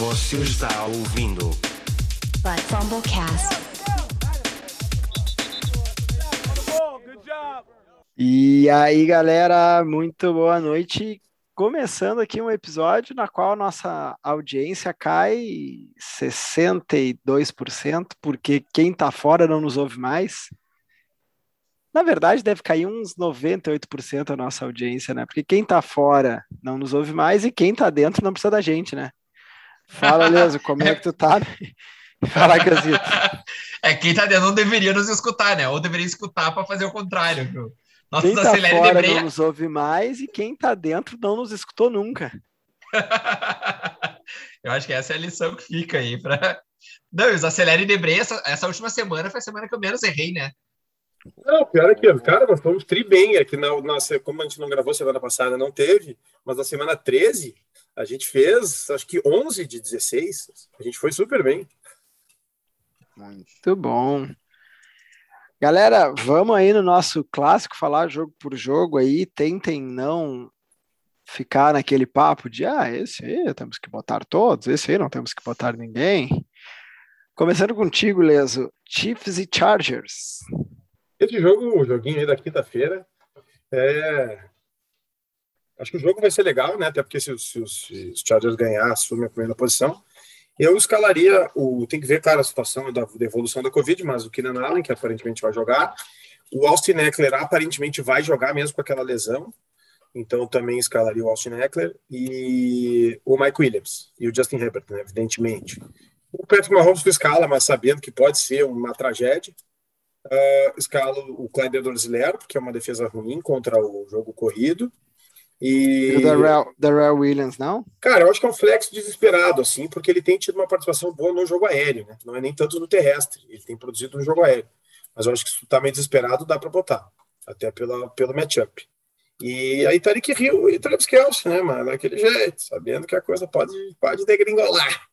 Você está ouvindo But Fumblecast. E aí, galera, muito boa noite. Começando aqui um episódio na qual nossa audiência cai 62%, porque quem tá fora não nos ouve mais. Na verdade, deve cair uns 98% a nossa audiência, né? Porque quem tá fora não nos ouve mais e quem tá dentro não precisa da gente, né? Fala, Leso, como é que tu tá? Fala, Casito. É, quem tá dentro não deveria nos escutar, né? Ou deveria escutar para fazer o contrário. Viu? Nossa, Quem tá fora Debreia- não nos ouve mais e quem tá dentro não nos escutou nunca. Eu acho que essa é a lição que fica aí. Pra... Não, e os Acelere e Debreia, essa, essa última semana foi a semana que eu menos errei, né? Não, pior é que, cara, nós fomos tri bem. É que na, na, como a gente não gravou semana passada, não teve, mas na semana 13, a gente fez, acho que 11 de 16. A gente foi super bem. Muito bom. Galera, vamos aí no nosso clássico falar jogo por jogo aí. Tentem não ficar naquele papo de ah, esse aí temos que botar todos, esse aí não temos que botar ninguém. Começando contigo, Leso. Chiefs e Chargers. Esse jogo, o joguinho aí da quinta-feira, é... acho que o jogo vai ser legal, né? Até porque se, se se os Chargers ganhar, assumem a primeira posição. Eu escalaria o. Tem que ver, claro, a situação da, da evolução da Covid, mas o Keenan Allen, que aparentemente vai jogar. O Austin Eckler aparentemente vai jogar mesmo com aquela lesão. Então também escalaria o Austin Eckler e o Mike Williams e o Justin Herbert, né, evidentemente. O Patrick Mahomes escala, mas sabendo que pode ser uma tragédia. Uh, o Clyde Edwards-Helaire, porque é uma defesa ruim contra o jogo corrido. E E, o Darrell, Darrell Williams, não? cara, eu acho que é um flex desesperado, assim, porque ele tem tido uma participação boa no jogo aéreo, né? Não é nem tanto no terrestre, ele tem produzido no jogo aéreo. Mas eu acho que se tu tá meio desesperado, dá para botar, até pela, pelo matchup. E aí Tariq Hill e Travis Kelce, né, mano? Daquele jeito, sabendo que a coisa pode, pode degringolar.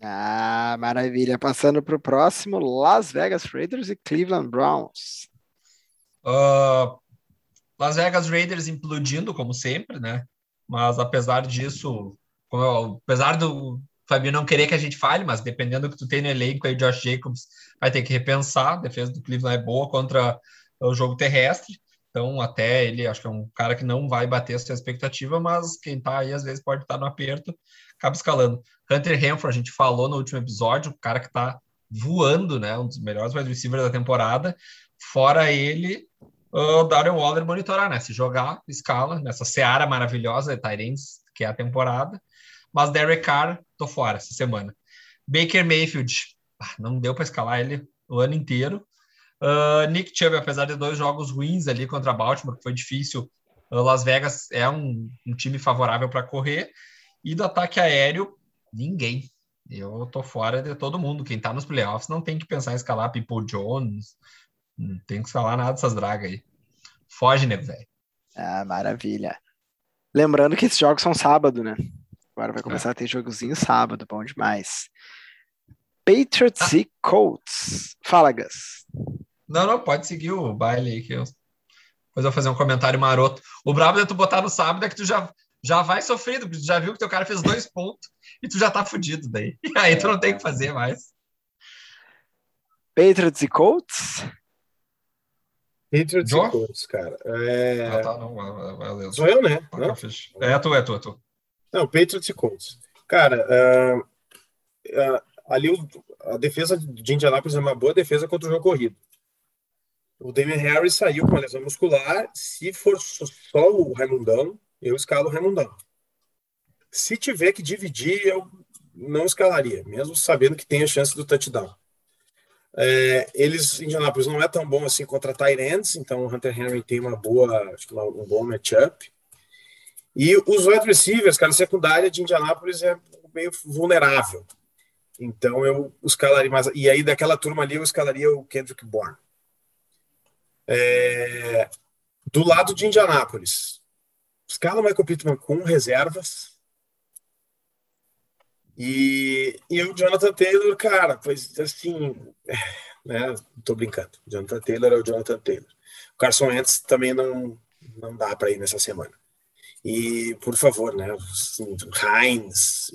Ah, maravilha. Passando para o próximo, Las Vegas Raiders e Cleveland Browns. Ah, Las Vegas Raiders implodindo, como sempre, né? Mas apesar disso, apesar do Fabinho não querer que a gente fale, mas dependendo do que tu tem no elenco aí, Josh Jacobs vai ter que repensar. A defesa do Cleveland é boa contra o jogo terrestre. Então, até ele, acho que é um cara que não vai bater a sua expectativa, mas quem tá aí às vezes pode estar no aperto, acaba escalando. Hunter Renfro, a gente falou no último episódio, o cara que tá voando, né? Um dos melhores wide receivers da temporada. Fora ele, o Darren Waller monitorar, né? Se jogar, escala, nessa seara maravilhosa de Tyrants, que é a temporada. Mas Derek Carr, tô fora essa semana. Baker Mayfield, ah, não deu para escalar ele o ano inteiro. Ah, Nick Chubb, apesar de dois jogos ruins ali contra Baltimore, que foi difícil, ah, Las Vegas é um, um time favorável para correr. E do ataque aéreo, ninguém. Eu tô fora de todo mundo. Quem tá nos playoffs não tem que pensar em escalar People Jones, não tem que falar nada dessas dragas aí. Foge, nego, velho. Ah, maravilha. Lembrando que esses jogos são sábado, né? Agora vai começar a ter jogozinho sábado, bom demais. Patriots e Colts. Fala, Gus. Não, não, pode seguir o baile aí que eu. Depois eu vou fazer um comentário maroto. O brabo de tu botar no sábado é que tu já, já vai sofrido, porque tu já viu que teu cara fez dois pontos e tu já tá fudido daí. E aí tu não tem o que fazer mais. Patriots e Colts. Patriots Joe? e Colts, cara. É... Ah, tá, não, valeu. Sou eu, né? Não? É tu, é tu, é tu. Não, Patriots e Colts. Cara, ah, ah, ali o- a defesa de Indianapolis é uma boa defesa contra o jogo corrido. O Damian Harris saiu com uma lesão muscular. Se for só só o Raimundão, eu escalo o Raimundão. Se tiver que dividir, eu não escalaria, mesmo sabendo que tem a chance do touchdown. É, eles, Indianapolis não é tão bom assim contra Tyrants, então o Hunter Henry tem uma boa, acho que uma- um bom matchup. E os wide receivers, cara, a secundária de Indianápolis é meio vulnerável. Então eu escalaria mais. E aí, daquela turma ali, eu escalaria o Kendrick Bourne. É, do lado de Indianápolis, escala o Michael Pittman com reservas. E, e o Jonathan Taylor, cara, pois assim, né? Tô brincando. Jonathan Taylor é o Jonathan Taylor. O Carson Wentz também não, não dá para ir nessa semana. E, por favor, né? Assim, Heinz,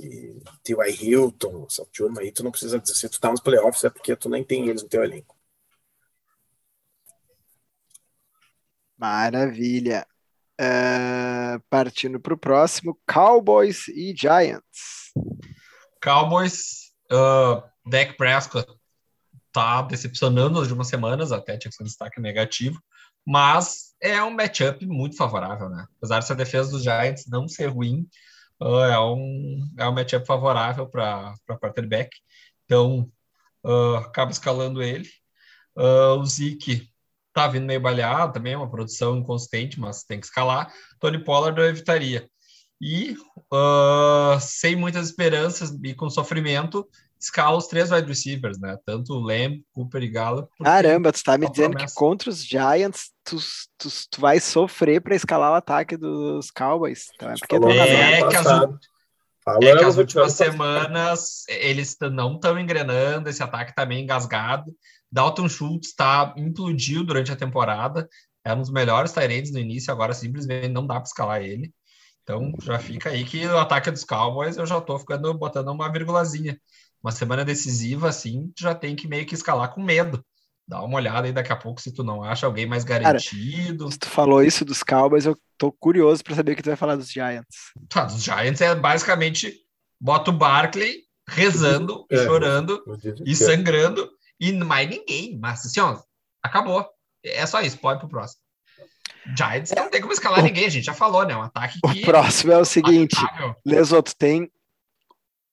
T.Y. Hilton, essa turma aí, tu não precisa dizer. Se tu tá nos playoffs é porque tu nem tem eles no teu elenco. Maravilha. Uh, partindo para o próximo, Cowboys e Giants. Cowboys, uh, Dak Prescott tá decepcionando nas últimas semanas, até tinha que ser um destaque negativo, mas é um matchup muito favorável, né? Apesar dessa defesa dos Giants não ser ruim, uh, é, um, é um matchup favorável para quarterback, então uh, acaba escalando ele. Uh, o Zeke tá vindo meio baleado também, é uma produção inconsistente, mas tem que escalar. Tony Pollard eu evitaria. E uh, sem muitas esperanças e com sofrimento, escala os três wide receivers, né? Tanto o Lamb, Cooper e Gallup. Caramba, tu tá me dizendo promessa. que contra os Giants tu, tu, tu vai sofrer para escalar o ataque dos Cowboys. Então é porque é, que as, é que as últimas semanas eles não estão engrenando, esse ataque tá meio engasgado. Dalton Schultz tá, implodiu durante a temporada, era um dos melhores Tyrants no início, agora simplesmente não dá para escalar ele. Então já fica aí que o ataque dos Cowboys eu já tô ficando botando uma virgulazinha uma semana decisiva, assim, já tem que meio que escalar com medo. Dá uma olhada aí daqui a pouco se tu não acha alguém mais garantido. Cara, se tu falou isso dos Cowboys, eu tô curioso para saber o que tu vai falar dos Giants. Tá, dos Giants é basicamente bota o Barkley rezando, é, chorando e sangrando e mais ninguém. Mas assim, ó, acabou. É só isso, pode pro próximo. Giants não tem como escalar ninguém, a gente já falou, né? Um ataque que. O próximo é o seguinte: Lesoto tem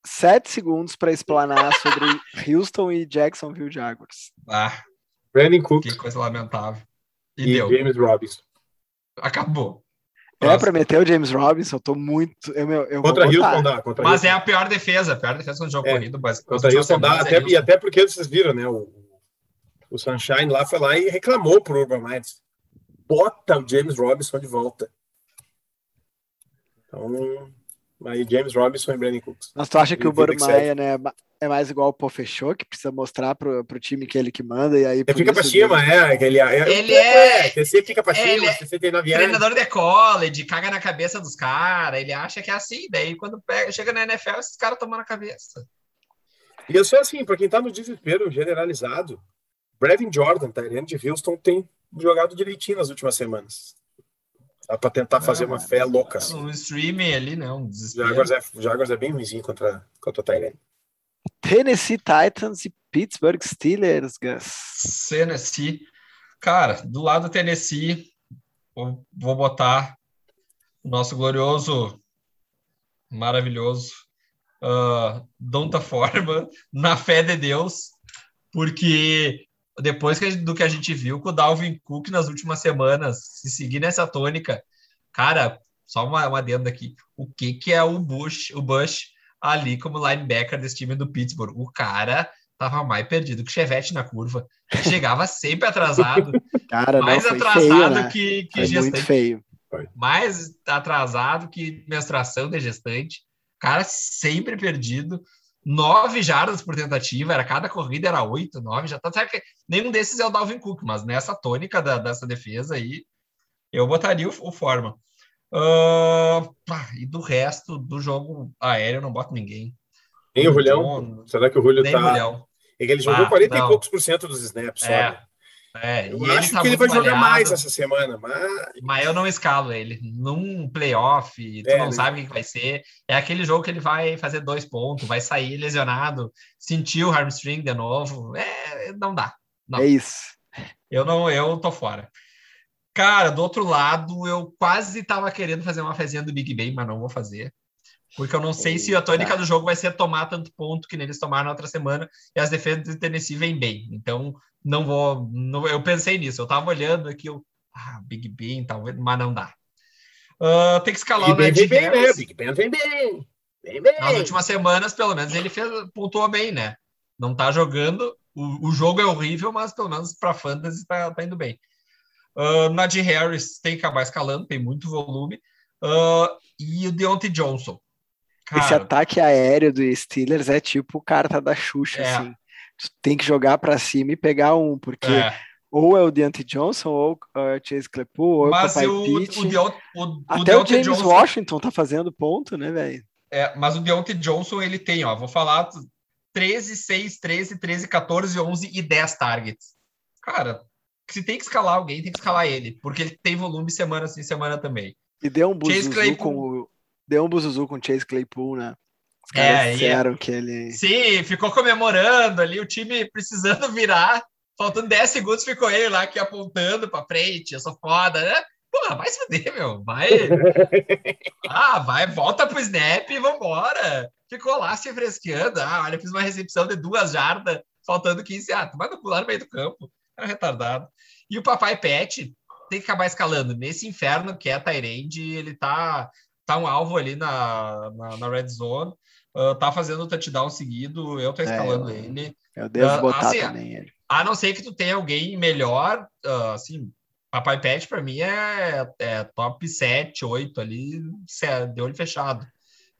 sete segundos para explanar sobre Houston e Jacksonville Jaguars. Ah, Brandon Cook. Que coisa lamentável. E, e deu. James Robinson. Acabou. É para meter o James Robinson, eu tô muito. Eu, eu contra Houston dá. Contra mas Houston. é a pior defesa, a pior defesa no jogo é, corrido. Mas contra Houston dá, até, e até porque vocês viram, né? O, o Sunshine lá foi lá e reclamou pro Urban Myers. Bota o James Robinson de volta. Então, Aí James Robinson e Brandon Cooks. Mas tu acha que o Bormaia né, é mais igual o Pô Fechou, que precisa mostrar pro, pro time que ele que manda e aí... Ele fica pra cima, é. Ele, é, ele é... é você fica pra cima, ele é 69 anos. Treinador de college, caga na cabeça dos caras, ele acha que é assim, daí quando pega, chega na NFL, esses caras tomam na cabeça. E eu sou assim, pra quem tá no desespero generalizado, Brevin Jordan, tá? de Houston, tem jogado direitinho nas últimas semanas. Dá para tentar fazer uma fé louca. Assim. Um streaming ali, né? Um. Jaguars é, Jaguars é bem ruimzinho contra, contra o Tyrene. Tennessee Titans e Pittsburgh Steelers, Gus. Tennessee. Cara, do lado do Tennessee, vou, vou botar o nosso glorioso, maravilhoso uh, Donta Forma na fé de Deus, porque depois que, do que a gente viu com o Dalvin Cook nas últimas semanas, se seguir nessa tônica, cara, só uma, uma adendo aqui. O que, que é o Bush, o Bush ali como linebacker desse time do Pittsburgh? O cara tava mais perdido que Chevette na curva. Chegava sempre atrasado. Cara, mais não, atrasado feio, né? que, que foi gestante. Muito feio. Mais atrasado que menstruação de gestante. Cara, sempre perdido nove jardas por tentativa, era cada corrida era oito, nove, já tá certo que nenhum desses é o Dalvin Cook, mas nessa tônica da, dessa defesa aí, eu botaria o, o forma. Uh, e do resto do jogo aéreo, eu não boto ninguém. Nem o Julião? Será que o Julio tá... Julião. É que ele jogou ah, 40 não. e poucos por cento dos snaps, é. É, eu acho tá que ele vai jogar mais essa semana, mas... mas eu não escalo ele. Num playoff, tu é, não né? sabe o que vai ser. É aquele jogo que ele vai fazer dois pontos, vai sair lesionado, sentir o hamstring de novo. É, não dá. Não. É isso. Eu não, eu tô fora. Cara, do outro lado, eu quase tava querendo fazer uma fezinha do Big Ben, mas não vou fazer. Porque eu não sei se a tônica do jogo vai ser tomar tanto ponto que eles tomaram na outra semana e as defesas de Tennessee vêm bem. Então, não vou. Não, eu pensei nisso, eu tava olhando aqui, eu, ah, Big Ben, talvez, mas não dá. Uh, tem que escalar Big o Big Ben, né? Big Ben vem bem. Bem, bem. Nas últimas semanas, pelo menos, ele fez, pontuou bem, né? Não tá jogando. O, o jogo é horrível, mas pelo menos para fantasy tá, tá indo bem. Uh, Najee Harris tem que acabar escalando, tem muito volume. Uh, e o Deontay Johnson. Cara, Esse ataque aéreo do Steelers é tipo carta da Xuxa, é. assim tem que jogar para cima e pegar um, porque é. ou é o Deontay Johnson, ou é o Chase Claypool, ou Mas é o Papai o, Pitt. O, o, Até o James Johnson... Washington tá fazendo ponto, né, velho? É, mas o Deontay Johnson, ele tem, ó, vou falar 13, 6, 13, 13, 14, 11 e 10 targets. Cara, se tem que escalar alguém, tem que escalar ele, porque ele tem volume semana sim, semana também. E deu um buzuzu com o. Deu um buzuzu com o Chase Claypool, né? É, caras e é- disseram que ele. Sim, ficou comemorando ali, o time precisando virar, faltando 10 segundos, ficou ele lá aqui apontando pra frente, eu sou foda, né? Pô, vai se fuder, meu, vai. Ah, vai, volta pro snap e vambora. Ficou lá se fresqueando. Ah, olha, fiz uma recepção de duas jardas, faltando 15. Ah, vai no pular no meio do campo. Era retardado. E o papai Pet tem que acabar escalando. Nesse inferno que é a Tyrande, ele tá, tá um alvo ali na, na, na red zone. Ah, tá fazendo o touchdown seguido, eu tô escalando eu- ele. Eu devo Ah, botar assim, também ele. A não ser que tu tenha alguém melhor, ah, assim, Papai Pet pra mim é, é top 7, 8 ali, cé- de olho fechado.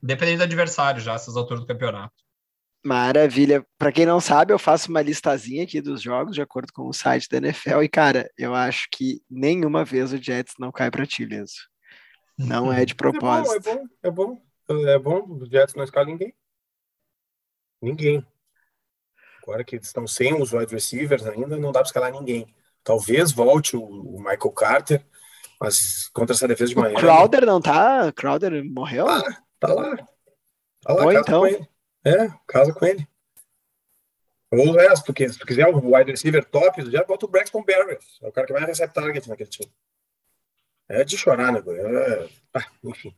Independente do adversário já, essas alturas do campeonato. Maravilha. Pra quem não sabe, eu faço uma listazinha aqui dos jogos de acordo com o site da NFL. E, cara, eu acho que nenhuma vez o Jets não cai pra ti, Liso. Não é de É bom, é propósito. bom, é bom. É bom, os Jets não escalam ninguém. Ninguém. Agora que eles estão sem os wide receivers ainda, não dá para escalar ninguém. Talvez volte o, o Michael Carter, mas contra essa defesa de O manhã. Crowder não tá? Crowder morreu? Ah, tá lá. Tá lá, Ou casa então. com ele. É, casa com ele. Ou o resto, porque se tu quiser o wide receiver top, já bota o Braxton Berrios. É o cara que mais recebe target naquele time. É de chorar, né? É... Ah, enfim.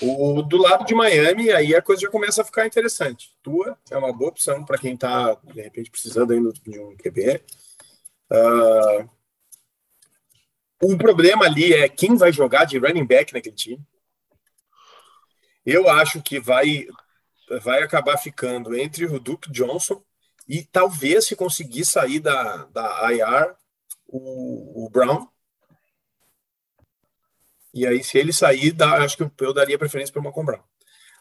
O, do lado de Miami, aí a coisa já começa a ficar interessante. Tua é uma boa opção para quem está, de repente, precisando ainda de um QB. Ah, o problema ali é quem vai jogar de running back naquele time. Eu acho que vai, vai acabar ficando entre o Duke Johnson e talvez se conseguir sair da, da IR o, o Brown. E aí, se ele sair, dá, acho que eu, eu daria preferência para o Malcolm Brown.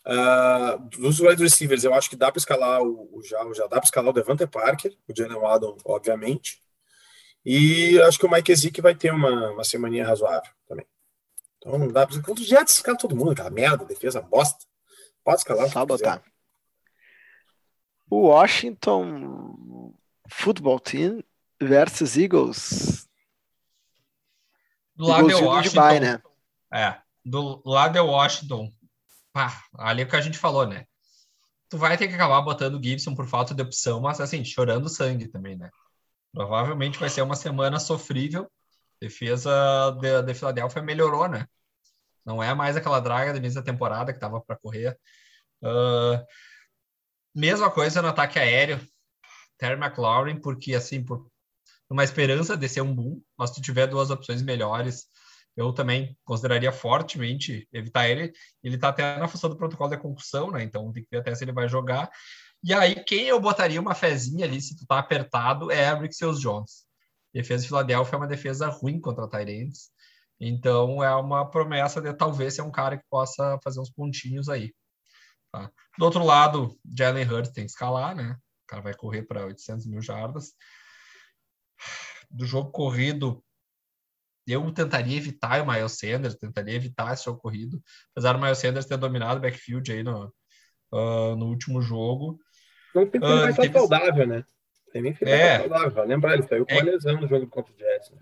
Uh, dos wide receivers, eu acho que dá para escalar o, o já, já dá para escalar o Devante Parker, o Jalen Waddle, obviamente. E acho que o Mike Ezekiel vai ter uma, uma semaninha razoável também. Então não dá para contra os Jets, escala todo mundo, aquela merda, defesa bosta. Pode escalar. o Só quiser. botar. O Washington Football Team versus Eagles. Do lado de Washington. bye, né? É, do lado de Washington. Pá, ali é o que a gente falou, né? Tu vai ter que acabar botando Gibson por falta de opção, mas assim, chorando sangue também, né? Provavelmente vai ser uma semana sofrível. Defesa de, de Filadélfia melhorou, né? Não é mais aquela draga da temporada que tava para correr. Ah, mesma coisa no ataque aéreo. Terry McLaurin, porque assim, por uma esperança de ser um boom, mas tu tiver duas opções melhores, eu também consideraria fortemente evitar ele. Ele tá até na função do protocolo de concussão, né? Então tem que ver até se ele vai jogar. E aí, quem eu botaria uma fezinha ali, se tu tá apertado, é a Seals Jones. Defesa de Filadélfia é uma defesa ruim contra Tyrants. Então é uma promessa de talvez ser um cara que possa fazer uns pontinhos aí. Tá? Do outro lado, Jalen Hurts tem que escalar, né? O cara vai correr para 800 mil jardas. Do jogo corrido, eu tentaria evitar o Miles Sanders, tentaria evitar esse jogo corrido, apesar do Miles Sanders ter dominado o backfield aí no, uh, no último jogo. Não tem que Ah, ele estar teve- saudável, né? Tem nem que É. saudável. Vai lembrar, ele saiu com É. uma lesão no jogo contra o Jets. Né?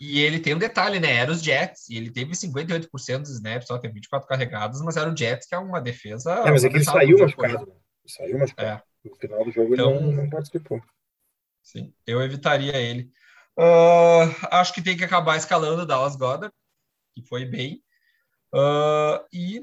E ele tem um detalhe, né? Era os Jets, e ele teve 58% dos snaps, só teve 24 carregados, mas era o Jets, que é uma defesa. É, mas é que ele saiu machucado. Né? Saiu machucado. É. No final do jogo Então- ele não, não participou. Sim, eu evitaria ele. Ah, acho que tem que acabar escalando o Dallas Goddard, que foi bem. Ah, e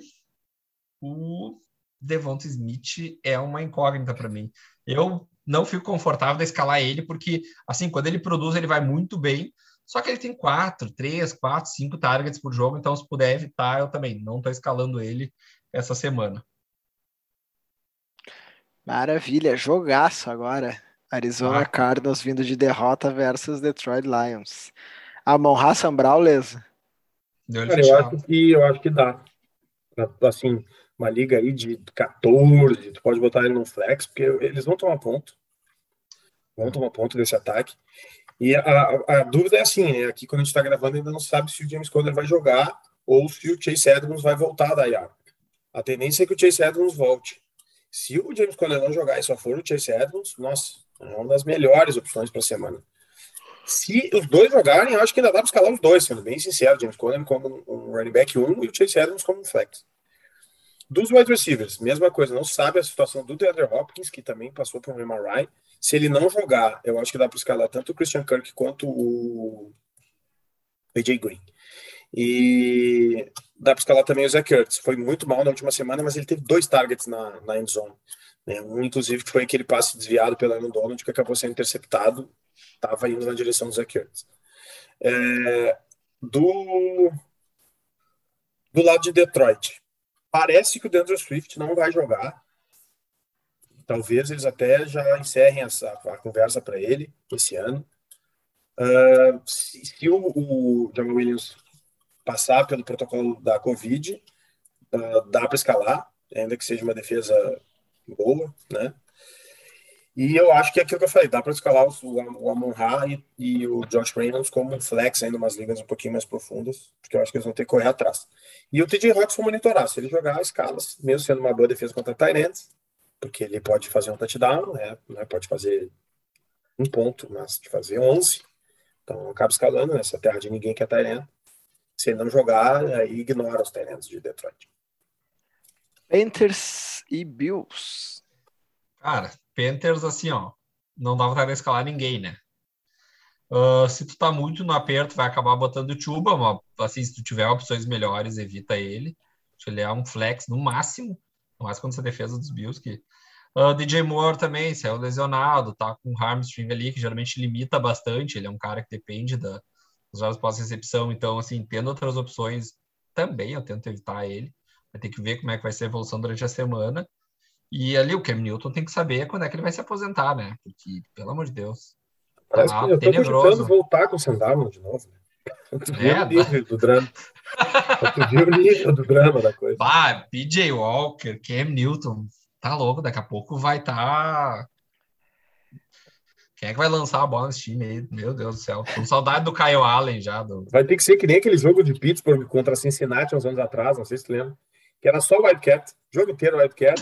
o Devonta Smith é uma incógnita para mim. Eu não fico confortável de escalar ele, porque, assim, quando ele produz, ele vai muito bem. Só que ele tem quatro, três, quatro, cinco targets por jogo, então se puder evitar, eu também não estou escalando ele essa semana. Maravilha, jogaço agora. Arizona Ah. Cardinals vindo de derrota versus Detroit Lions. Amon Hassan Brawles. Deu ele Cara, eu acho que eu acho que dá. Assim, uma liga aí de 14, tu pode botar ele no flex, porque eles vão tomar ponto. Vão tomar ponto desse ataque. E a, a- a dúvida é assim, né? Aqui quando a gente tá gravando, ainda não sabe se o James Conner vai jogar ou se o Chase Edmonds vai voltar da IAR. a tendência é que o Chase Edmonds volte. Se o James Conner não jogar e só for o Chase Edmonds, nossa, é uma das melhores opções para a semana. Se os dois jogarem, acho que ainda dá para escalar os dois, sendo bem sincero. James Conner como um running back 1 e o Chase Edmonds como um flex. Dos wide receivers, mesma coisa. Não sabe a situação do DeAndre Hopkins, que também passou por um MRI. Se ele não jogar, eu acho que dá para escalar tanto o Christian Kirk quanto o AJ Green. E dá para escalar também o Zach Ertz. Foi muito mal na última semana, mas ele teve dois targets na, na end zone. Né? Um, inclusive, foi aquele passe desviado pela Aaron Donald, que acabou sendo interceptado. Estava indo na direção do Zach Ertz. É, do, do lado de Detroit, parece que o Deandre Swift não vai jogar. Talvez eles até já encerrem essa, a conversa para ele esse ano. Uh, se, se, o, o Jamal Williams passar pelo protocolo da Covid, uh, dá para escalar, ainda que seja uma defesa boa, né? E eu acho que é aquilo que eu falei, dá para escalar o, o Amon-Ra e, e, o Josh Reynolds como flex ainda umas ligas um pouquinho mais profundas, porque eu acho que eles vão ter que correr atrás. E o TJ Hawks vou monitorar, se ele jogar escalas, mesmo sendo uma boa defesa contra Tyrants, porque ele pode fazer um touchdown, né, né, pode fazer um ponto, mas de fazer 11, então acaba escalando nessa terra de ninguém que é Tyrant. Se ele não jogar, aí ignora os Tyrants de Detroit. Panthers e Bills. Cara, Panthers, assim, ó, não dá de escalar ninguém, né? Uh, se tu tá muito no aperto, vai acabar botando o Chuba, mas, assim, se tu tiver opções melhores, evita ele. Ele é um flex no máximo, no máximo quando você defesa dos Bills, que... Uh, DJ Moore também, o lesionado, tá com o hamstring ali, que geralmente limita bastante, ele é um cara que depende da, dos jogos pós-recepção, então, assim, tendo outras opções, também eu tento evitar ele. Vai ter que ver como é que vai ser a evolução durante a semana. E ali o Cam Newton tem que saber quando é que ele vai se aposentar, né? Porque, pelo amor de Deus. Parece tá que eu tô tenebroso. voltar com o Sandalman de novo, né? Tu viu é, o nível do drama. tu viu o nível do drama da coisa. Bah, PJ Walker, Cam Newton, tá louco, daqui a pouco vai estar. Tá... Quem é que vai lançar a bola nesse time aí? Meu Deus do céu. Com saudade do Kyle Allen já. Do... Vai ter que ser que nem aquele jogo de Pittsburgh contra Cincinnati uns anos atrás, não sei se tu lembra que era só Wildcat, jogo inteiro Wildcat.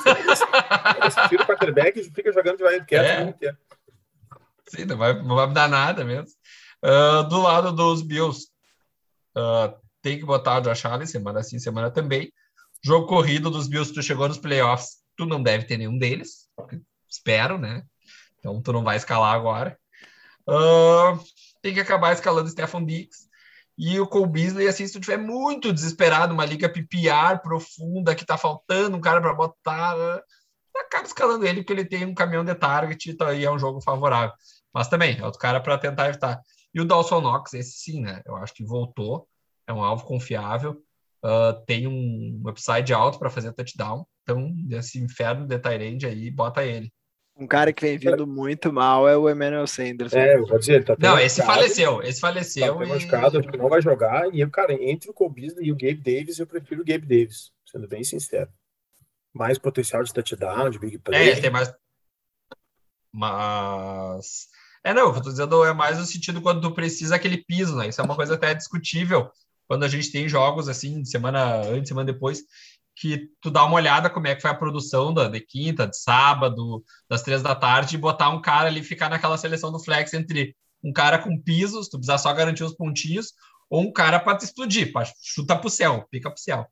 Eles tira o quarterback e fica jogando de Wildcat é. o jogo inteiro. Sim, não vai, não vai mudar nada mesmo. Uh, do lado dos Bills, uh, tem que botar o Josh Allen, semana sim, semana também. Jogo corrido dos Bills, tu chegou nos playoffs, tu não deve ter nenhum deles, espero, né? Então tu não vai escalar agora. Uh, tem que acabar escalando Stefan Diggs. E o Cole Beasley, assim, se tu tiver muito desesperado, uma liga PPR profunda, que tá faltando um cara para botar, acaba escalando ele, porque ele tem um caminhão de target e tá, é um jogo favorável. Mas também, é outro cara para tentar evitar. E o Dawson Knox, esse sim, né? Eu acho que voltou, é um alvo confiável, uh, tem um upside alto para fazer touchdown. Então, esse inferno de Tyrande aí, bota ele. Um cara que vem vindo muito mal é o Emmanuel Sanders. É, eu vou dizer, tá Não, esse faleceu, esse faleceu. Tá e... machucado, acho que não vai jogar. E, cara, entre o Beasley e o Gabe Davis, eu prefiro o Gabe Davis, sendo bem sincero. Mais potencial de touchdown, de big play. É, tem mais. Mas. É, não, eu tô dizendo é mais no sentido quando tu precisa aquele piso, né? Isso é uma coisa até discutível quando a gente tem jogos assim, semana antes, semana depois, que tu dá uma olhada como é que foi a produção da, de quinta, de sábado, das três da tarde, e botar um cara ali, ficar naquela seleção do flex entre um cara com pisos, tu precisar só garantir os pontinhos, ou um cara para te explodir, para chutar pro céu, pica pro céu.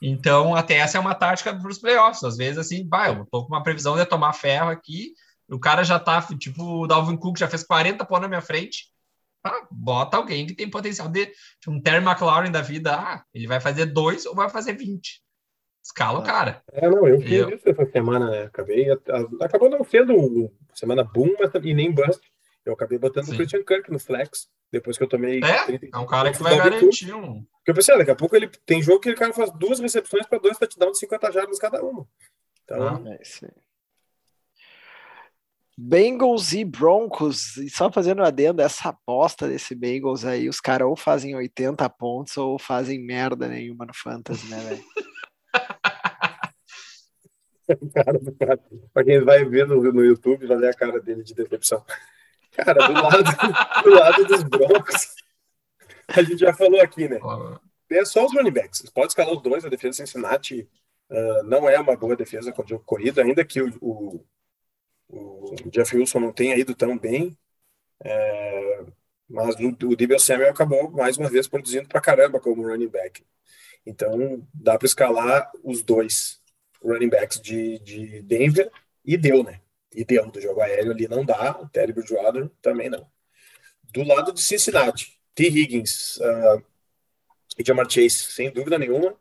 Então, até essa é uma tática para os playoffs. Às vezes, assim, vai, eu tô com uma previsão de tomar ferro aqui, o cara já tá, tipo, o Dalvin Cook já fez 40 pontos na minha frente, ah, bota alguém que tem potencial de tipo, um Terry McLaurin da vida, ah, ele vai fazer dois ou vai fazer 20. Escala o cara. É, não, eu fiz eu... isso essa semana, né? Acabei. Acabou não sendo semana boom, mas e nem bust. Eu acabei botando Sim. o Christian Kirk no flex, depois que eu tomei. É, 30, é um cara que vai garantir um. Porque eu pensei, ah, daqui a pouco ele tem jogo que o cara faz duas recepções para dois touchdowns de 50 jardas cada uma. Então. Ah, é isso aí. Bengals e Broncos, e só fazendo adendo, essa aposta desse Bengals aí, os caras ou fazem 80 pontos ou fazem merda nenhuma no Fantasy, né, velho? cara do cara. Pra quem vai ver no, no YouTube, vai ver a cara dele de decepção. Cara, do lado, do lado dos Broncos, a gente já falou aqui, né? É só os running backs. Pode escalar os dois, a defesa Cincinnati Uh, não é uma boa defesa contra o corrido, ainda que o, o, o Jeff Wilson não tenha ido tão bem. É, mas o, o Samuel acabou mais uma vez produzindo pra caramba como running back. Então dá para escalar os dois running backs de, de Denver e deu, né? E deu do jogo aéreo ali não dá, o Terry Bridgewater também não. Do lado de Cincinnati, T. Higgins uh, e Jamar Chase, sem dúvida nenhuma.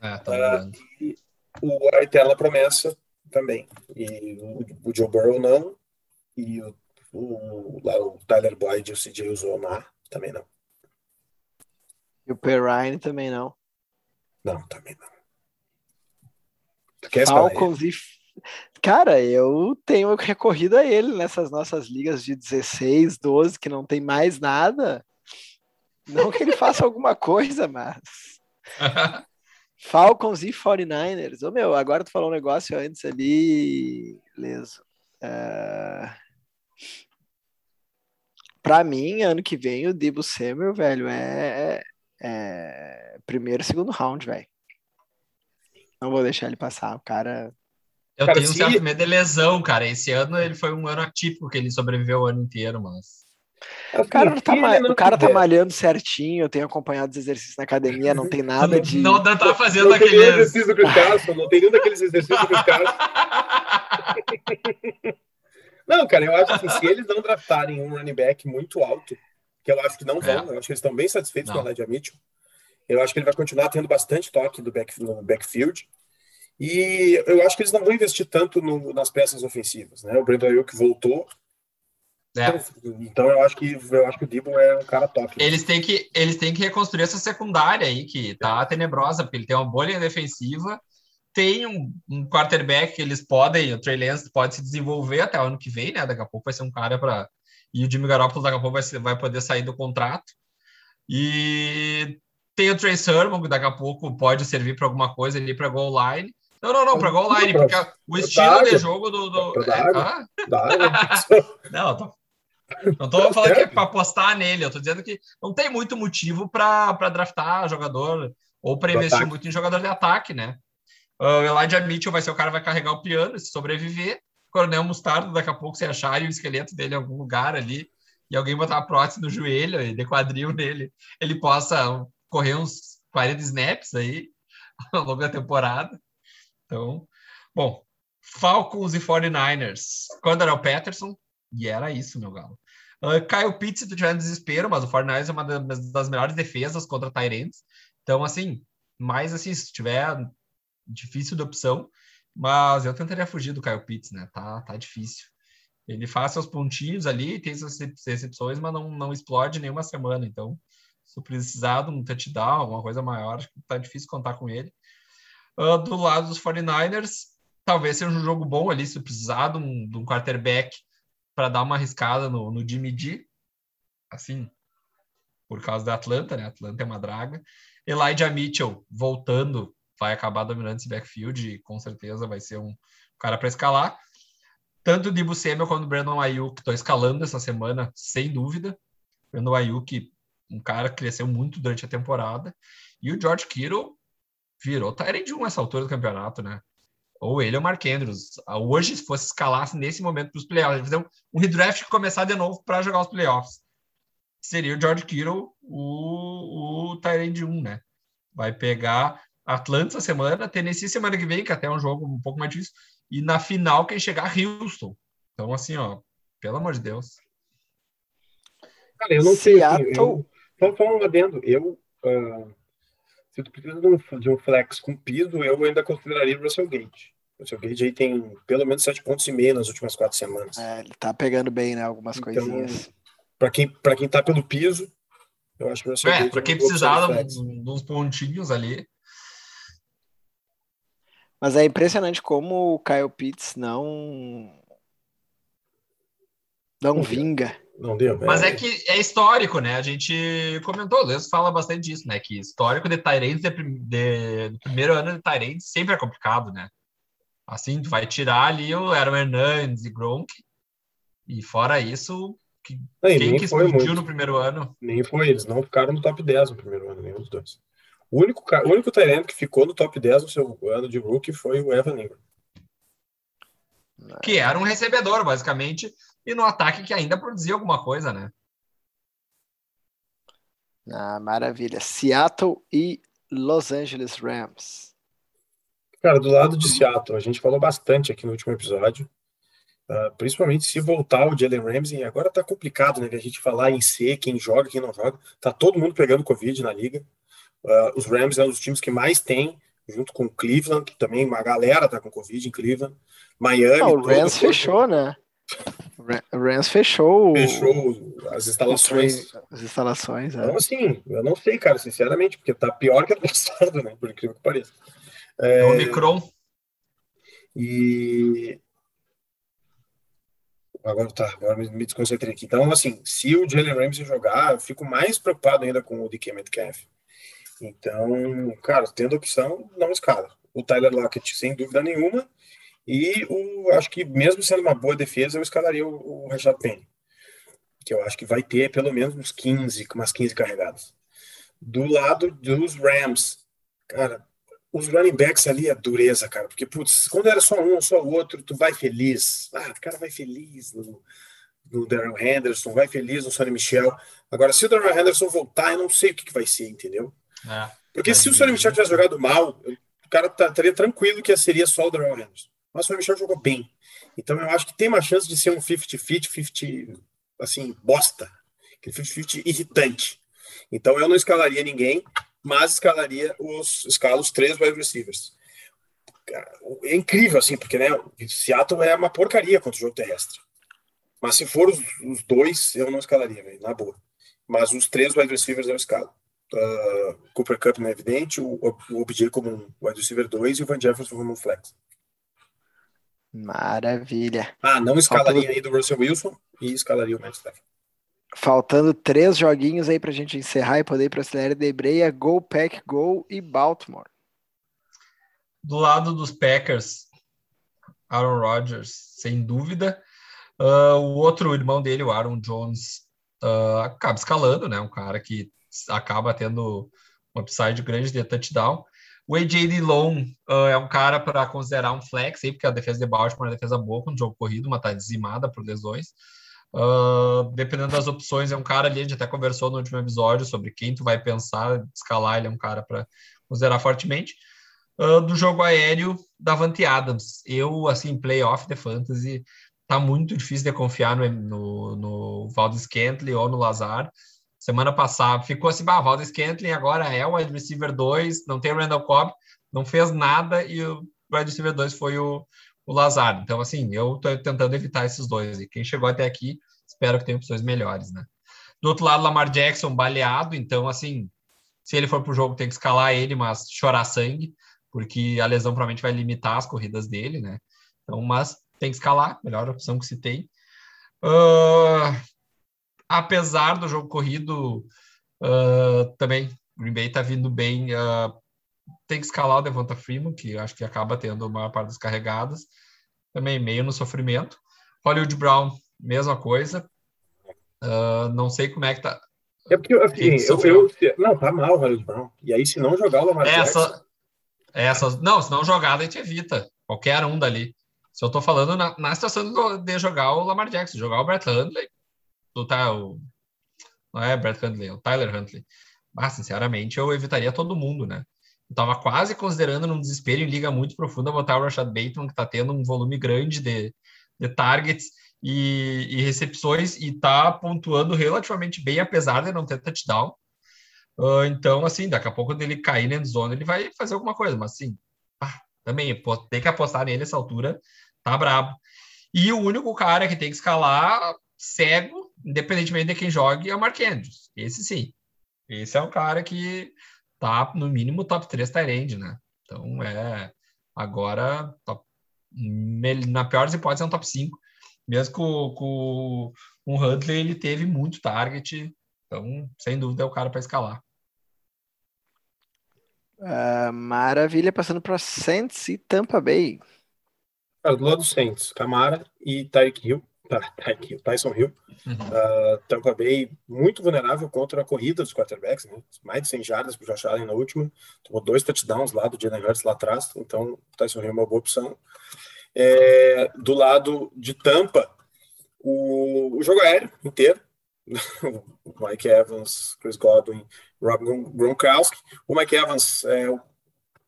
É, tá uh, e o, a eterna promessa também. E o, o Joe Burrow não. E o, o, lá, o Tyler Boyd e o CJ Uzomar também não. E o Perrine também não. Não, também não. Falcons e. Cara, eu tenho recorrido a ele nessas nossas ligas de 16, 12, que não tem mais nada. Não que ele faça alguma coisa, mas. Falcons e 49ers. Ô meu, agora tu falou um negócio antes ali, leso. Uh... Pra mim, ano que vem, o Debo Samuel, velho, é, é, é primeiro e segundo round, velho. Não vou deixar ele passar. O cara. Eu Cara, tenho um se- certo medo de lesão, cara. Esse ano ele foi um ano atípico que ele sobreviveu o ano inteiro, mas. O cara, tá, ma- o cara tá malhando certinho, eu tenho acompanhado os exercícios na academia, não tem nada de. Não, não tá fazendo Não tem nenhum aqueles. exercício do Carson, não tem nenhum daqueles exercícios do Carson. Não, cara, eu acho assim, se eles não draftarem um running back muito alto, que eu acho que não vão, É. eu acho que eles estão bem satisfeitos Não. com o Elijah Mitchell, eu acho que ele vai continuar tendo bastante toque do back, no backfield, e eu acho que eles não vão investir tanto no- nas peças ofensivas, né? O Brandon Ayuk voltou, É. então eu acho que eu acho que o Debo é um cara top. Eles têm, que, eles têm que reconstruir essa secundária aí, que tá tenebrosa, porque ele tem uma bolha defensiva, tem um, um quarterback que eles podem, o Trey Lance pode se desenvolver até o ano que vem, né? Daqui a pouco vai ser um cara para. E o Jimmy Garoppolo daqui a pouco vai, vai poder sair do contrato. E tem o Trey Sermon, que daqui a pouco pode servir para alguma coisa ali para goal line. Não, não, não, para goal line, porque o estilo de jogo do. do é, ah, não, tô, não tô falando que é para apostar nele, eu tô dizendo que não tem muito motivo para draftar jogador ou para investir muito em jogador de ataque, né? Ah, O Elijah Mitchell vai ser o cara que vai carregar o piano, se sobreviver. Coronel Mostardo, daqui a pouco você achar o esqueleto dele em algum lugar ali e alguém botar a prótese no joelho e de quadril nele, ele possa correr uns 40 snaps aí ao longo da temporada. Então, bom, Falcons e 49ers. Quando era o Patterson, e era isso, meu galo. Uh, Kyle Pitts, tu tiver desespero, mas o 49ers é uma das, das melhores defesas contra Tyrants. Então, assim, mais assim, se tiver difícil de opção, mas eu tentaria fugir do Kyle Pitts, né? Tá, tá difícil. Ele faz seus pontinhos ali, tem suas recepções, mas não, não explode nenhuma semana. Então, se precisar de um touchdown, alguma coisa maior, acho que tá difícil contar com ele. Uh, do lado dos 49ers, talvez seja um jogo bom ali, se precisar de um, de um quarterback para dar uma arriscada no, no Jimmy G, assim, por causa da Atlanta, né? Atlanta é uma draga. Elijah Mitchell voltando, vai acabar dominando esse backfield e com certeza vai ser um cara para escalar. Tanto o Dibu Samuel quanto o Brandon Ayuk estão escalando essa semana, sem dúvida. Brandon Ayuk, um cara que cresceu muito durante a temporada. E o George Kittle virou Tyrant 1 nessa altura do campeonato, né? Ou ele ou o Mark Andrews. Hoje, se fosse escalar nesse momento para os playoffs, fazer um, um redraft e começar de novo para jogar os playoffs. Seria o George Kittle o, o Tyrant 1, né? Vai pegar Atlanta essa semana, Tennessee semana que vem, que até é um jogo um pouco mais difícil, e na final quem chegar Houston. Então, assim, ó, pelo amor de Deus. Cara, eu não sei. Seattle- eu, só, só um adendo. Eu, ah, se tu precisa de um, de um flex com piso, eu ainda consideraria o Russell Gage. O Russell Gage aí tem pelo menos sete pontos e meio nas últimas quatro semanas. É, ele tá pegando bem, né? Algumas Então, coisinhas. Para quem, pra quem tá pelo piso, eu acho que o Russell É, Gage para quem boa opção precisar de uns, pontinhos ali. Mas é impressionante como o Kyle Pitts não. Não Não vinga. Não deu? Mas é que é histórico, né? A gente comentou, o Leus fala bastante disso, né? Que histórico de Tyrants de, de- do primeiro ano de Tyrants sempre é complicado, né? Assim, tu vai tirar ali o Aaron Hernandes e Gronk, e fora isso, que, Não, quem que explodiu muito. no primeiro ano? Nem foi, eles não ficaram no top 10 no primeiro ano, nenhum dos dois. O único, o único Tyrant que ficou no top 10 no seu ano de rookie foi o Evan Ingram. Que era um recebedor, basicamente, e no ataque que ainda produzia alguma coisa, né? Ah, maravilha. Seattle e Los Angeles Rams. Cara, do lado de Seattle, a gente falou bastante aqui no último episódio, ah, principalmente se voltar o Jalen Ramsey. Agora tá complicado, né? de A gente falar em C, quem joga, quem não joga. Tá todo mundo pegando Covid na liga. Ah, os Rams é um dos times que mais tem, junto com o Cleveland, que também uma galera tá com Covid em Cleveland. Miami. Ah, o Rams fechou, né? Rams fechou, Fechou as instalações. as instalações. é. Então, assim, eu não sei, cara, sinceramente, porque tá pior que ano passado, né? Por incrível que pareça. É o Omicron. E agora tá, agora me, me desconcentrei aqui. Então, assim, se o Jalen Ramsey jogar, eu fico mais preocupado ainda com o DK Metcalf. Então, cara, tendo opção, não escala. O Tyler Lockett, sem dúvida nenhuma, e o, acho que mesmo sendo uma boa defesa, eu escalaria o, o Rashad Penny, que eu acho que vai ter pelo menos uns 15, umas 15 carregadas. Do lado dos Rams, cara, os running backs ali é dureza, cara, porque, putz, quando era só um, só o outro, tu vai feliz. Ah, o cara vai feliz no, no Darrell Henderson, vai feliz no Sonny Michel. Agora, se o Darrell Henderson voltar, eu não sei o que, que vai ser, entendeu? É. Porque se o Sonny Michel tivesse jogado mal, o cara tá- estaria tranquilo que seria só o Darrell Henderson. Mas o Michel jogou bem. Então eu acho que tem uma chance de ser um 50-50, 50, assim, bosta. Aquele 50-50 irritante. Então eu não escalaria ninguém, mas escalaria os, escala os três wide receivers. É incrível, assim, porque né, Seattle é uma porcaria contra o jogo terrestre. Mas se for os, os dois, eu não escalaria, velho, na boa. Mas os três wide receivers eu escalo. Uh, Cooper Cup não é evidente, o, o OBJ como um wide receiver 2 e o Van Jefferson como um flex. Maravilha. Ah, não escalaria Faltando- ainda o Russell Wilson e escalaria o Matt Stafford. Faltando três joguinhos aí pra gente encerrar e poder ir pra acelera de breia. Go, Pack, Go e Baltimore. Do lado dos Packers, Aaron Rodgers, sem dúvida. Ah, o outro irmão dele, o Aaron Jones, ah, acaba escalando, né? Um cara que acaba tendo um upside grande de touchdown. O AJ Dillon ah, é um cara para considerar um flex aí, porque a defesa de Baltimore é uma defesa boa com o jogo corrido, mas tá dizimada por lesões. Ah, dependendo das opções, é um cara ali, a gente até conversou no último episódio sobre quem tu vai pensar, escalar, ele é um cara para considerar fortemente. Ah, do jogo aéreo, Davante Adams. Eu, assim, playoff de fantasy, tá muito difícil de confiar no, no, no Valdez Scantling ou no Lazar. Semana passada ficou assim, bah, Valdez Scantling agora é o wide receiver 2, não tem o Randall Cobb, não fez nada e o wide receiver 2 foi o, o. Então, assim, eu tô tentando evitar esses dois. E quem chegou até aqui, espero que tenha opções melhores, né? Do outro lado, Lamar Jackson baleado, então, assim, se ele for pro jogo, tem que escalar ele, mas chorar sangue, porque a lesão provavelmente vai limitar as corridas dele, né? Então, mas tem que escalar, melhor opção que se tem. Ah, apesar do jogo corrido, ah, também Green Bay tá vindo bem. ah, tem que escalar o Devonta Freeman, que acho que acaba tendo a maior parte das carregadas. Também meio no sofrimento. Hollywood Brown, mesma coisa. Ah, não sei como é que tá. É porque, assim, eu, sofreu? eu- Não, tá mal o Hollywood Brown. E aí, se não jogar o Lamar Jackson... Essa, essa, não, se não jogada, a gente evita. Qualquer um dali. Se eu tô falando na, na situação de jogar o Lamar Jackson, jogar o Brett Hundley, do, tá, o, não é Brett Hundley, é o Tyler Huntley. Mas, sinceramente, eu evitaria todo mundo, né? Eu tava quase considerando num desespero em liga muito profunda botar o Rashad Bateman, que tá tendo um volume grande de, de targets e, e recepções e tá pontuando relativamente bem, apesar de não ter touchdown. Ah, então, assim, daqui a pouco, quando ele cair na endzone, ele vai fazer alguma coisa, mas assim, ah, também tem que apostar nele essa altura, tá brabo. E o único cara que tem que escalar cego, independentemente de quem jogue, é o Mark Andrews. Esse sim. Esse é um cara que tá, no mínimo, top 3 Tyrande, né? Então, é. Agora, top, mel- na pior das hipóteses, é um top 5. Mesmo com, com, com o Huntley, ele teve muito target. Então, sem dúvida, é o cara para escalar. Ah, maravilha, passando para Saints e Tampa Bay. Cara, do lado do Saints, Camara e Tyreek Hill. Tá, tá aqui, o Tyson Hill. Uhum. Uh, Tampa Bay muito vulnerável contra a corrida dos quarterbacks, né? Mais de 100 jardas para o Josh Allen na última. Tomou dois touchdowns lá do Jalen Hurts lá atrás. Então, o Tyson Hill é uma boa opção. É, do lado de Tampa, o, o jogo aéreo inteiro. Mike Evans, Chris Godwin, Rob Gronkowski. O Mike Evans é,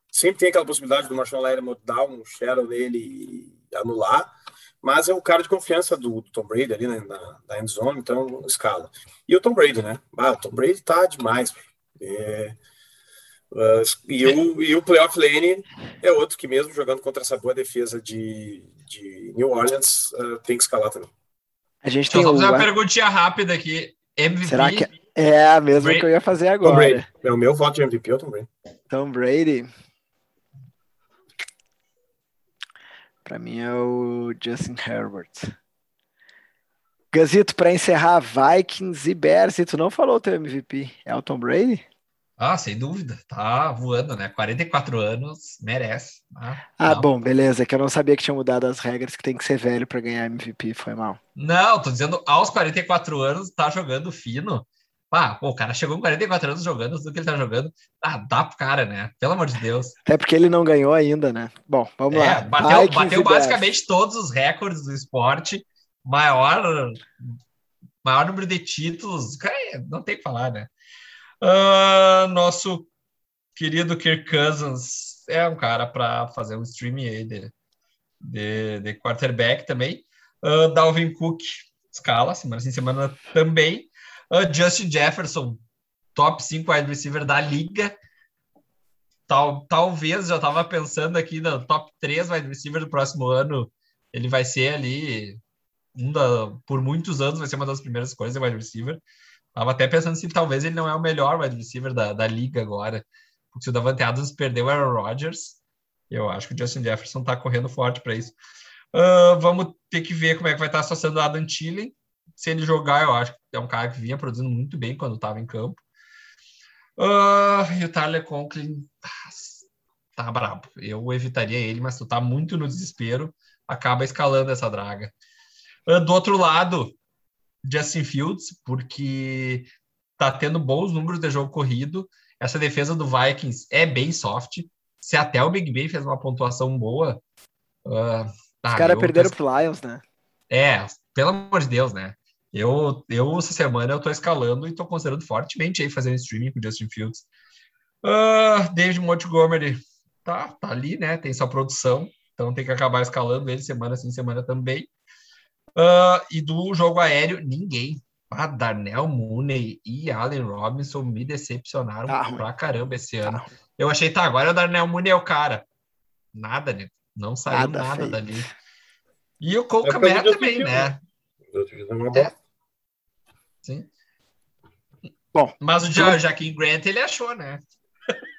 sempre tem aquela possibilidade do Marshall Lattimore dar um shadow nele e anular, mas é o cara de confiança do, do Tom Brady ali né, na, na end zone, então escala. E o Tom Brady, né? Ah, o Tom Brady tá demais. É, uh, e, o, e o playoff lane é outro que mesmo jogando contra essa boa defesa de, de New Orleans uh, tem que escalar também. A gente Deixa tem só o... fazer uma perguntinha rápida aqui. MVP. Será que é a mesma Brady- que eu ia fazer Tom agora? Brady. É o meu voto de MVP, é o Tom Brady. Tom Brady. Pra mim é o Justin Herbert. Gazito, pra encerrar, Vikings e Bears, e tu não falou o teu MVP. É o Tom Brady? Ah, sem dúvida. Tá voando, né? 44 anos, merece. Ah, Ah, bom, beleza. É que eu não sabia que tinha mudado as regras, que tem que ser velho pra ganhar MVP. Foi mal. Não, tô dizendo, aos 44 anos, tá jogando fino. Ah, pô, o cara chegou com 44 anos jogando tudo que ele tá jogando. Ah, dá pro cara, né? Pelo amor de Deus. Até porque ele não ganhou ainda, né? Bom, vamos É, lá. bateu, Vikings bateu basicamente todos os recordes do esporte. Maior, maior número de títulos. Cara, não tem o que falar, né? Ah, nosso querido Kirk Cousins é um cara para fazer um streaming aí de, de, de quarterback também. Ah, Dalvin Cook, escala, semana sim, semana também. Justin Jefferson, top 5 wide receiver da liga. Tal, talvez, já estava pensando aqui no top 3 wide receiver do próximo ano. Ele vai ser ali, um da, por muitos anos, vai ser uma das primeiras coisas de wide receiver. Tava até pensando se talvez ele não é o melhor wide receiver da, da liga agora. Porque se o Davante Adams perdeu o Aaron Rodgers, eu acho que o Justin Jefferson tá correndo forte para isso. Ah, vamos ter que ver como é que vai estar a situação do Adam Thielen. Se ele jogar, eu acho que é um cara que vinha produzindo muito bem quando estava em campo. Ah, e o Tyler Conklin ah, tá brabo. Eu evitaria ele, mas tu tá muito no desespero, acaba escalando essa draga. Ah, do outro lado, Justin Fields, porque tá tendo bons números de jogo corrido. Essa defesa do Vikings é bem soft. Se até o Big Ben fez uma pontuação boa. ah, Os ah, caras perderam pro Lions, né? É, pelo amor de Deus, né? Eu, eu essa semana eu tô escalando e tô considerando fortemente aí fazer um streaming com Justin Fields. Ah, David Montgomery tá, tá ali, né? Tem sua produção, então tem que acabar escalando ele semana sim, semana também. Ah, e do jogo aéreo, ninguém. Ah, Darnell Mooney e Allen Robinson me decepcionaram Tá pra caramba esse Tá ano. Eu achei, tá, agora o Darnell Mooney é o cara. Nada, né? Não saiu Nada nada, dali. E o Cole É Kmet também, né? É. Sim. Bom, Mas o ja Jaquim Grant ele achou, né?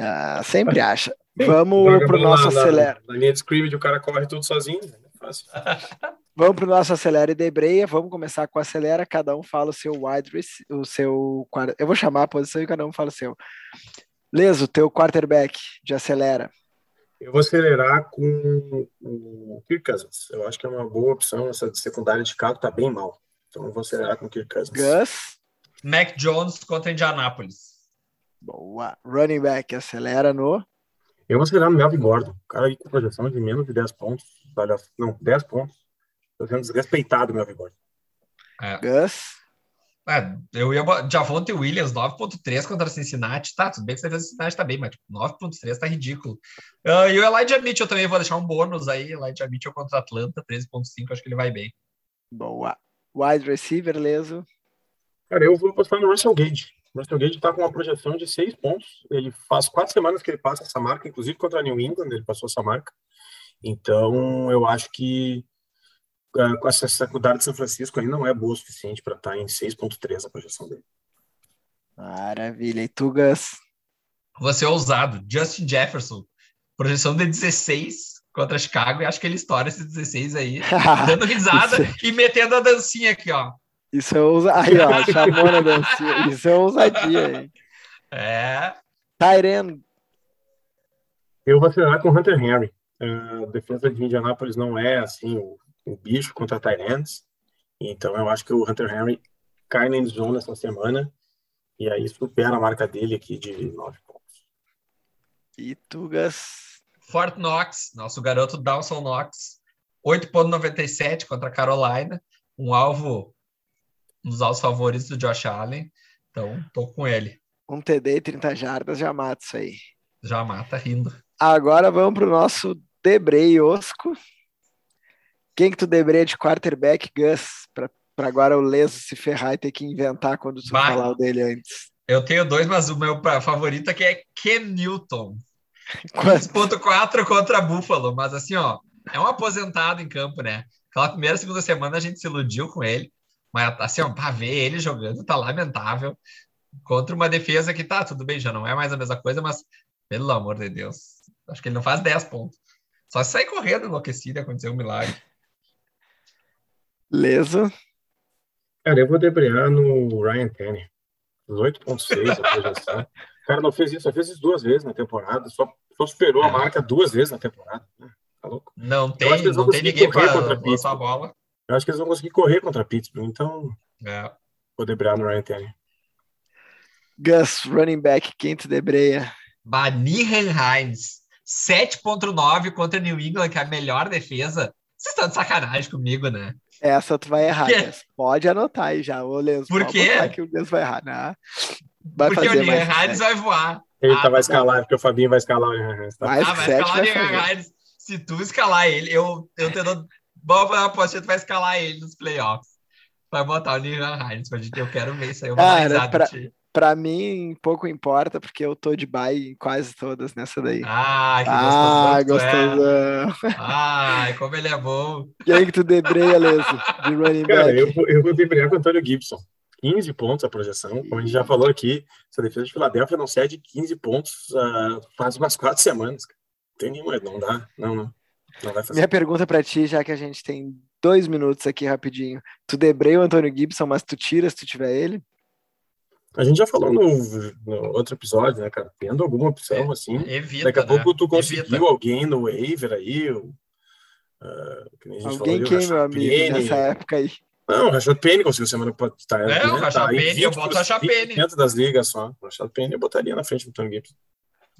ah, sempre acha. Vamos Joga pro nosso acelera. Na linha de scrimmage, o cara corre tudo sozinho. né? Fácil. Vamos pro nosso acelera e debreia. Vamos começar com o acelera. Cada um fala o seu wide o seu Eu vou chamar a posição e cada um fala o seu. Leso, teu quarterback de acelera. Eu vou acelerar com o Kirk Cousins. Eu acho que é uma boa opção. Essa de secundária de Chicago tá bem mal. Então eu vou acelerar com o Kirk Cousins. Gus. Mac Jones contra Indianapolis. Boa. Running back, acelera no. Eu vou acelerar no Melvin Gordon. O cara aí com projeção de menos de 10 pontos. Não, 10 pontos. Tô sendo desrespeitado, Melvin Gordon. Gus. É, eu ia Javonte Williams, 9.3 contra Cincinnati. Tá, tudo bem que você fez Cincinnati tá bem, mas tipo, 9.3 tá ridículo. Ah, e o Elijah Mitchell também, vou deixar um bônus aí. Elijah Mitchell contra Atlanta, 13.5, acho que ele vai bem. Boa. Wide receiver, Leso. Cara, eu vou apostar no Russell Gage. O Russell Gage tá com uma projeção de 6 pontos. Ele faz quatro semanas que ele passa essa marca, inclusive contra a New England, ele passou essa marca. Então, eu acho que com essa secundária de São Francisco aí não é boa o suficiente para estar em 6.3 a projeção dele. Maravilha. E tu, Gus? Vou ser ousado. Justin Jefferson, projeção de 16 contra Chicago, e acho que ele estoura esses 16 aí, dando risada Isso e metendo a dancinha aqui, ó. Isso é ousadia. Aí, ó, chamou na dancinha. Isso é ousadia, hein? É, Tyren. Eu vou acelerar com o Hunter Henry. A defesa de Indianápolis não é assim o, o bicho contra Tyrants. Então eu acho que o Hunter Henry cai na endzone essa semana e aí supera a marca dele aqui de 9 pontos. E Tugas. Fort Knox, nosso garoto Dawson Knox, 8,97 contra a Carolina, um alvo, um dos alvos favoritos do Josh Allen. Então, tô com ele. Um TD e 30 jardas já mata isso aí. Já mata rindo. Agora vamos para o nosso Debrei Osco. Quem que tu debreia de quarterback, Gus? Para agora o Leso se ferrar e ter que inventar quando tu Vai. falar o dele antes. Eu tenho dois, mas o meu favorito aqui é Ken Newton. Quanto? 15.4 contra Buffalo, mas assim, ó, é um aposentado em campo, né? Aquela primeira, segunda semana a gente se iludiu com ele, mas assim, ó, pra ver ele jogando tá lamentável contra uma defesa que tá, tudo bem, já não é mais a mesma coisa, mas pelo amor de Deus, acho que ele não faz 10 pontos. Só se sair correndo enlouquecido e acontecer um milagre. Leso. Cara, eu vou debrear no Ryan Tannehill. 18.6 a projeção. O cara não fez isso, só fez isso duas vezes na temporada, só, só superou a É. marca duas vezes na temporada. Tá louco? Não acho tem, que eles vão não tem ninguém correr para contra lançar a bola. Eu acho que eles vão conseguir correr contra Pittsburgh, então É. vou debrear no Ryan Tannehill. Gus, running back, quem tu debreia? Banihan Hines, 7.9 contra New England, que é a melhor defesa. Vocês estão de sacanagem comigo, né? Essa tu vai errar. Pode anotar aí já, ô Leso. Por quê? que o Gus vai errar. Não. Vai Porque o fazer New mais. Hines vai voar. Ele Ah, tá, tá vai escalar, porque o Fabinho vai escalar o Ryan Hines, tá? Ah, que vai escalar vai o fazer. Hines. Se tu escalar ele, eu, eu te dou. Vamos fazer uma apostinha, tu vai escalar ele nos playoffs. Vai botar o pra gente. Eu quero ver isso aí. Eu vou Cara, pra- Pra mim, pouco importa, porque eu tô de bye em quase todas nessa daí. Ah, que Ah, gostoso. tu é. gostosão. Ai, como ele é bom. Quem que tu debreia, Leso, de running Cara, back? eu, vou- eu vou debrear com o Antônio Gibson. 15 pontos a projeção. Como a gente já falou aqui, essa defesa de Filadélfia não cede 15 pontos ah, faz umas quatro semanas. Não tem nenhuma, não dá. Não, não. Não vai fazer. Minha pergunta pra ti, já que a gente tem dois minutos aqui rapidinho. Tu debreia o Antônio Gibson, mas tu tira se tu tiver ele? A gente já falou no, no outro episódio, né, cara? Tendo alguma opção assim. Evita. Daqui a né? pouco tu conseguiu Evita. alguém no waiver aí. o, ah, que nem a gente Alguém falou, quem, meu amigo, Penny. nessa época aí? Não, o Rashad Penny conseguiu semana que pode estar. É, o Rashad Penny, eu boto o Rashad Penny. Dentro das ligas só. O Rashad Penny eu botaria na frente do Tony Gibson.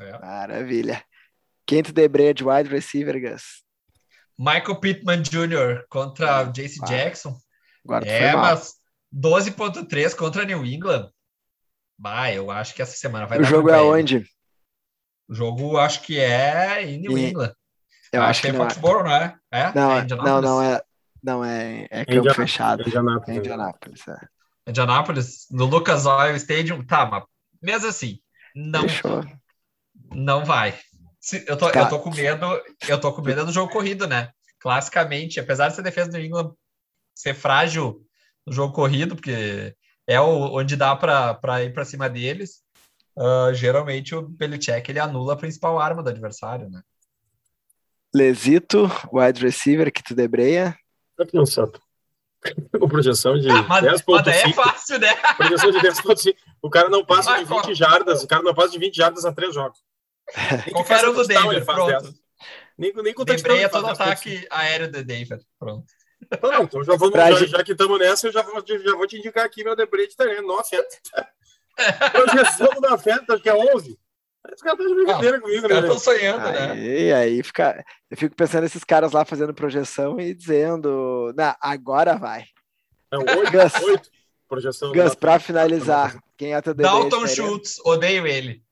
É. Maravilha. Quem tu debreia de wide receiver, Gus? Michael Pittman Jr. contra Ah, Jackson. Agora É, mas 12.3 contra New England. Bah, eu acho que essa semana vai O dar jogo ruim é onde? O jogo acho que é em New E- England. Eu acho que é não é. Foxborough, não é? É? Não, é é- não, não é. Não é, é campo Indiana- fechado. É Indianápolis. Indianápolis. É. Indianapolis, no Lucas Oil Stadium. Tá, mas mesmo assim, não, Fechou. não vai. Se- eu, tô, Tá. eu tô com medo, eu tô com medo do jogo corrido, né? Classicamente, apesar de ser defesa do England ser frágil no jogo corrido, porque é o, onde dá para ir para cima deles, ah, geralmente o Belichick ele anula a principal arma do adversário, né? Lesito, wide receiver que tu debreia. Não sabe. Com projeção de Ah, mas, mas daí é 10.5. fácil, né? Projeção de 10.5. O cara não passa de 20 corre. jardas. O cara não passa de 20 jardas a três jogos. Nem que Qualquer um do Denver, pronto. 10. Nem, nem com o Debreia todo 10 ataque aéreo do Denver. Pronto. Então, não, então já, vamos, Pra já, gente- já que estamos nessa, eu já vou, já vou te indicar aqui meu debreio de terreno. Não afeta. Projeção não afeta, acho que é 11. Os caras estão de brincadeira comigo, Os né? estão sonhando, né? Aí, aí fica. Eu fico pensando nesses caras lá fazendo projeção e dizendo. Não, agora vai. Não, 8, Gus. 8. Projeção. Gus, pra finalizar, quem é teu de Dalton terreno? Schultz, odeio ele.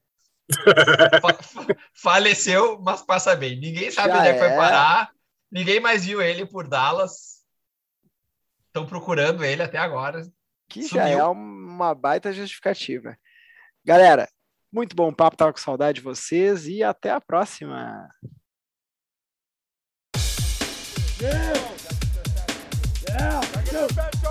Fa- fa- Faleceu, mas passa bem. Ninguém sabe Já onde é que é. foi parar. Ninguém mais viu ele por Dallas. Estão procurando ele até agora. Que já Sumiu. é uma baita justificativa. Galera, muito bom papo, tava com saudade de vocês e até a próxima. Yeah, go.